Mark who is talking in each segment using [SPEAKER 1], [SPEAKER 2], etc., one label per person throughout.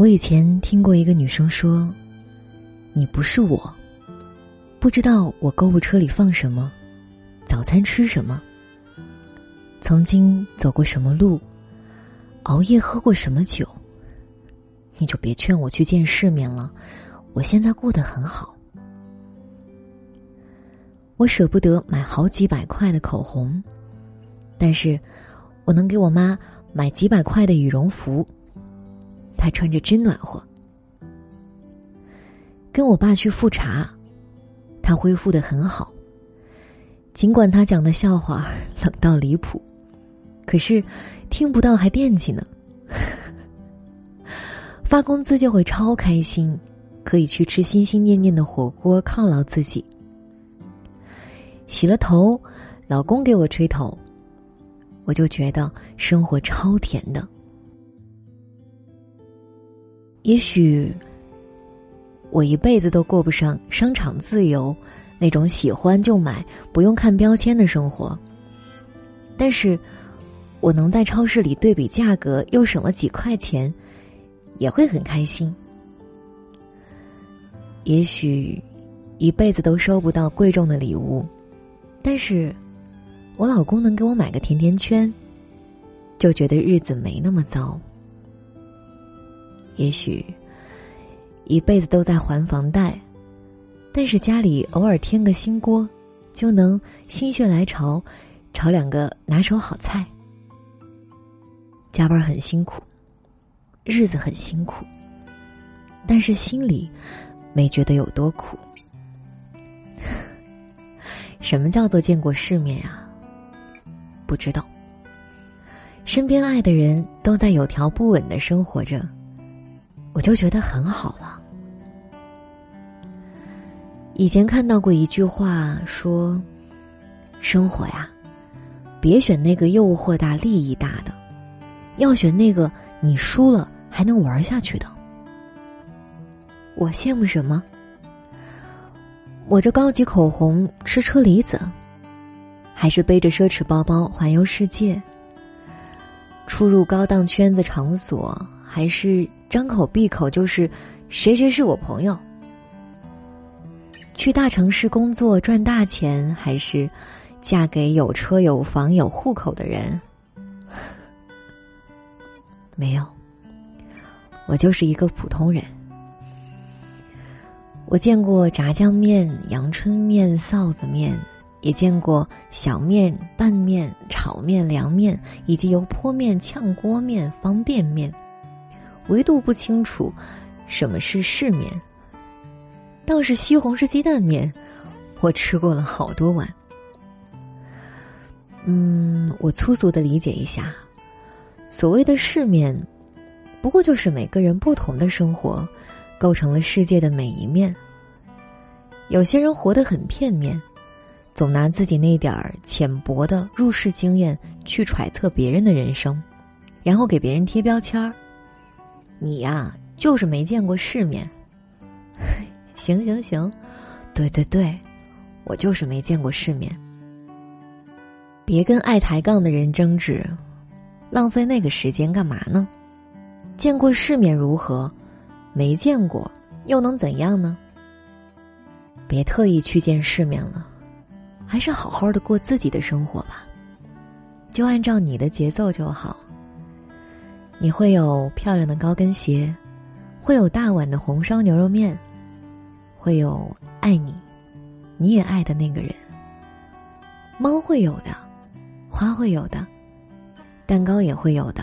[SPEAKER 1] 我以前听过一个女生说：“你不是我，不知道我购物车里放什么，早餐吃什么，曾经走过什么路，熬夜喝过什么酒。你就别劝我去见世面了，我现在过得很好。我舍不得买好几百块的口红，但是我能给我妈买几百块的羽绒服。”他穿着真暖和。跟我爸去复查，他恢复的很好。尽管他讲的笑话冷到离谱，可是听不到还惦记呢。发工资就会超开心，可以去吃心心念念的火锅犒劳自己。洗了头，老公给我吹头，我就觉得生活超甜的。也许我一辈子都过不上商场自由那种喜欢就买不用看标签的生活，但是我能在超市里对比价格又省了几块钱，也会很开心。也许一辈子都收不到贵重的礼物，但是我老公能给我买个甜甜圈，就觉得日子没那么糟。也许一辈子都在还房贷，但是家里偶尔添个新锅，就能心血来潮炒两个拿手好菜。加班很辛苦，日子很辛苦，但是心里没觉得有多苦。什么叫做见过世面呀？不知道。身边爱的人都在有条不紊的生活着。我就觉得很好了。以前看到过一句话说：“生活呀，别选那个诱惑大、利益大的，要选那个你输了还能玩下去的。”我羡慕什么？我这高级口红吃车厘子，还是背着奢侈包包环游世界？出入高档圈子场所，还是？张口闭口就是“谁谁是我朋友”。去大城市工作赚大钱，还是嫁给有车有房有户口的人？没有，我就是一个普通人。我见过炸酱面、阳春面、臊子面，也见过小面、拌面、炒面、凉面，以及油泼面、炝锅面、方便面。唯独不清楚什么是世面，倒是西红柿鸡蛋面，我吃过了好多碗。嗯，我粗俗的理解一下，所谓的世面，不过就是每个人不同的生活，构成了世界的每一面。有些人活得很片面，总拿自己那点儿浅薄的入世经验去揣测别人的人生，然后给别人贴标签儿。你呀，就是没见过世面。行行行，对对对，我就是没见过世面。别跟爱抬杠的人争执，浪费那个时间干嘛呢？见过世面如何？没见过又能怎样呢？别特意去见世面了，还是好好的过自己的生活吧，就按照你的节奏就好。你会有漂亮的高跟鞋，会有大碗的红烧牛肉面，会有爱你，你也爱的那个人。猫会有的，花会有的，蛋糕也会有的。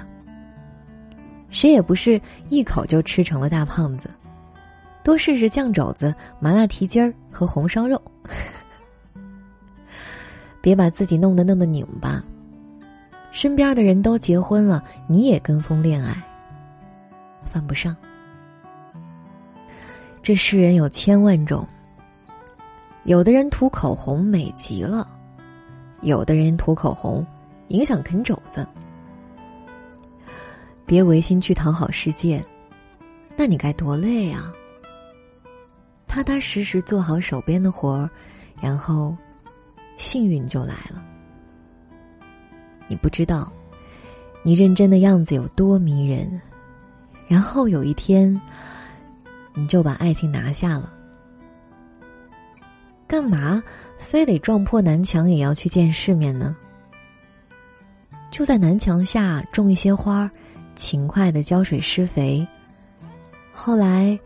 [SPEAKER 1] 谁也不是一口就吃成了大胖子，多试试酱肘子、麻辣蹄筋儿和红烧肉。别把自己弄得那么拧巴。身边的人都结婚了，你也跟风恋爱，犯不上。这世人有千万种，有的人涂口红美极了，有的人涂口红影响啃肘子。别违心去讨好世界，那你该多累啊！踏踏实实做好手边的活儿，然后幸运就来了。你不知道，你认真的样子有多迷人，然后有一天，你就把爱情拿下了。干嘛非得撞破南墙也要去见世面呢？就在南墙下种一些花，勤快的浇水施肥。后来，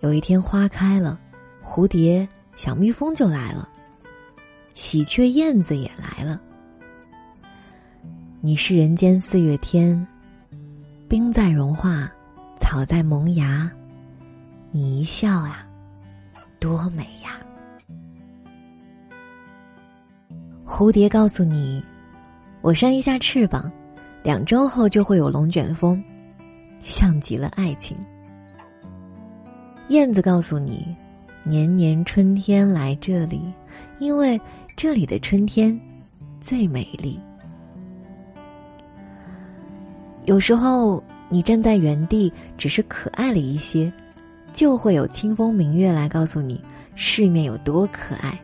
[SPEAKER 1] 有一天花开了，蝴蝶、小蜜蜂就来了，喜鹊、燕子也来了。你是人间四月天，冰在融化，草在萌芽，你一笑啊，多美呀！蝴蝶告诉你：“我扇一下翅膀，两周后就会有龙卷风，像极了爱情。”燕子告诉你：“年年春天来这里，因为这里的春天最美丽。”有时候，你站在原地，只是可爱了一些，就会有清风明月来告诉你，世面有多可爱。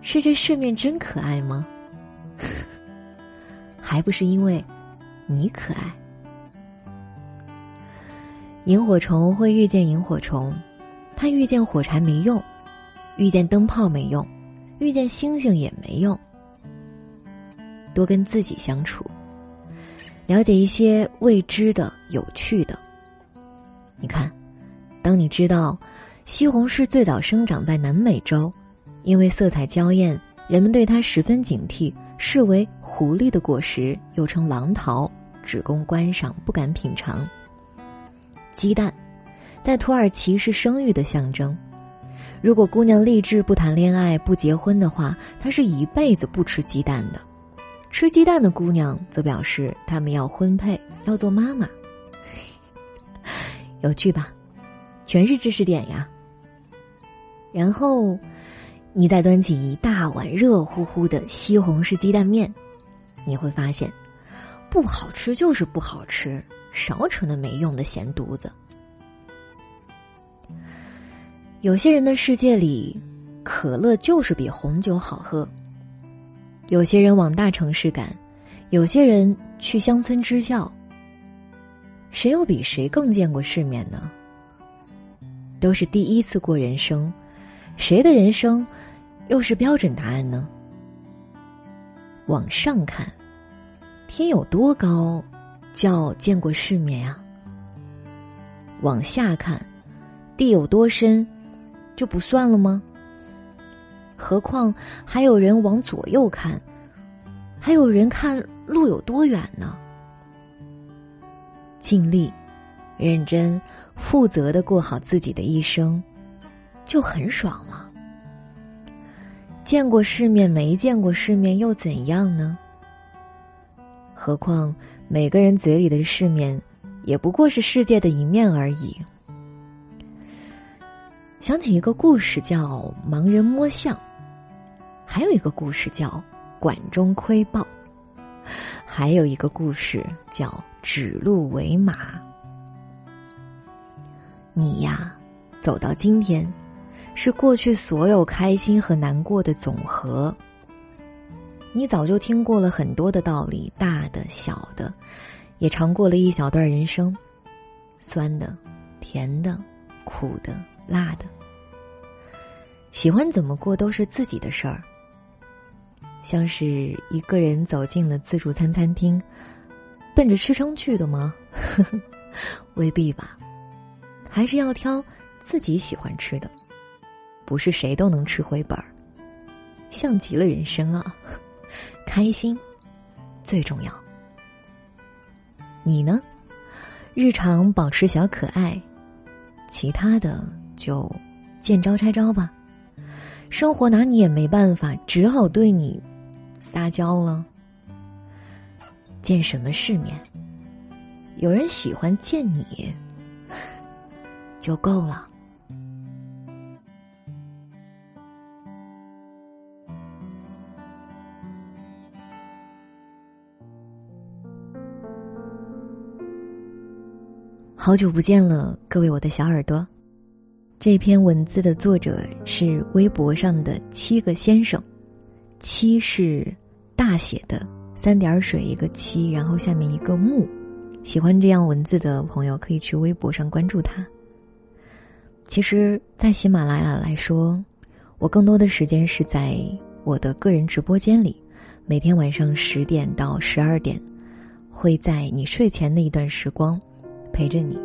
[SPEAKER 1] 是这世面真可爱吗？还不是因为你可爱。萤火虫会遇见萤火虫，它遇见火柴没用，遇见灯泡没用，遇见星星也没用。多跟自己相处，了解一些未知的、有趣的。你看，当你知道西红柿最早生长在南美洲。因为色彩娇艳，人们对它十分警惕，视为狐狸的果实，又称狼桃，只供观赏，不敢品尝。鸡蛋，在土耳其是生育的象征。如果姑娘立志不谈恋爱、不结婚的话，她是一辈子不吃鸡蛋的。吃鸡蛋的姑娘则表示她们要婚配，要做妈妈。有趣吧？全是知识点呀。然后。你再端起一大碗热乎乎的西红柿鸡蛋面，你会发现，不好吃就是不好吃，少扯那没用的闲犊子。有些人的世界里，可乐就是比红酒好喝。有些人往大城市赶，有些人去乡村支教。谁又比谁更见过世面呢？都是第一次过人生，谁的人生？又是标准答案呢？往上看，天有多高，叫见过世面呀；往下看，地有多深，就不算了吗？何况还有人往左右看，还有人看路有多远呢？尽力、认真、负责的过好自己的一生，就很爽了。见过世面没见过世面又怎样呢？何况每个人嘴里的世面，也不过是世界的一面而已。想起一个故事叫《盲人摸象》，还有一个故事叫《管中窥豹》，还有一个故事叫《指鹿为马》。你呀，走到今天。是过去所有开心和难过的总和。你早就听过了很多的道理，大的、小的，也尝过了一小段人生，酸的、甜的、苦的、辣的。喜欢怎么过都是自己的事儿。像是一个人走进了自助餐餐厅，奔着吃撑去的吗？未必吧，还是要挑自己喜欢吃的。不是谁都能吃回本儿，像极了人生啊！开心最重要。你呢？日常保持小可爱，其他的就见招拆招吧。生活拿你也没办法，只好对你撒娇了。见什么世面？有人喜欢见你，就够了。好久不见了，各位我的小耳朵。这篇文字的作者是微博上的七个先生，七是大写的三点水一个七，然后下面一个木，喜欢这样文字的朋友可以去微博上关注他。其实，在喜马拉雅来说，我更多的时间是在我的个人直播间里，每天晚上十点到十二点，会在你睡前的一段时光，陪着你，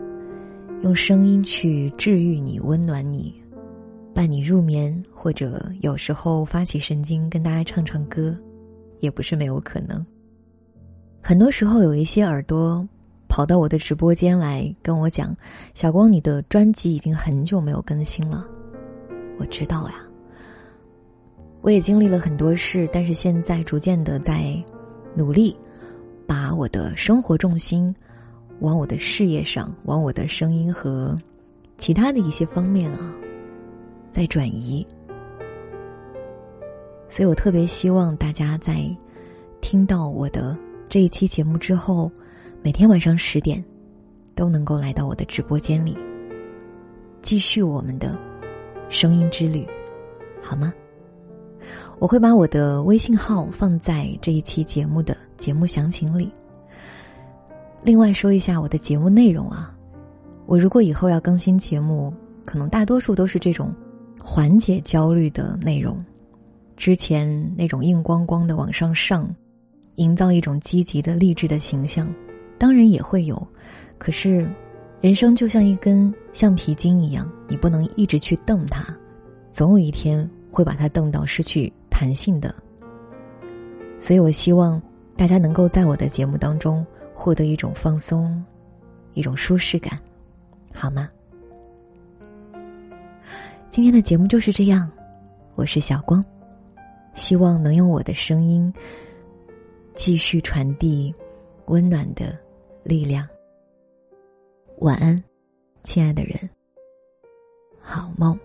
[SPEAKER 1] 用声音去治愈你、温暖你，伴你入眠，或者有时候发起神经跟大家唱唱歌，也不是没有可能。很多时候，有一些耳朵。跑到我的直播间来跟我讲：“小光，你的专辑已经很久没有更新了。”我知道呀，我也经历了很多事，但是现在逐渐的在努力，把我的生活重心往我的事业上，往我的声音和其他的一些方面啊，在转移。所以我特别希望大家在听到我的这一期节目之后。每天晚上十点，都能够来到我的直播间里，继续我们的声音之旅，好吗？我会把我的微信号放在这一期节目的节目详情里。另外说一下我的节目内容啊，我如果以后要更新节目，可能大多数都是这种缓解焦虑的内容，之前那种硬光光的往上上，营造一种积极的励志的形象。当然也会有，可是，人生就像一根橡皮筋一样，你不能一直去瞪它，总有一天会把它瞪到失去弹性的。所以我希望大家能够在我的节目当中获得一种放松，一种舒适感，好吗？今天的节目就是这样，我是小光，希望能用我的声音继续传递温暖的。力量。晚安，亲爱的人，好梦。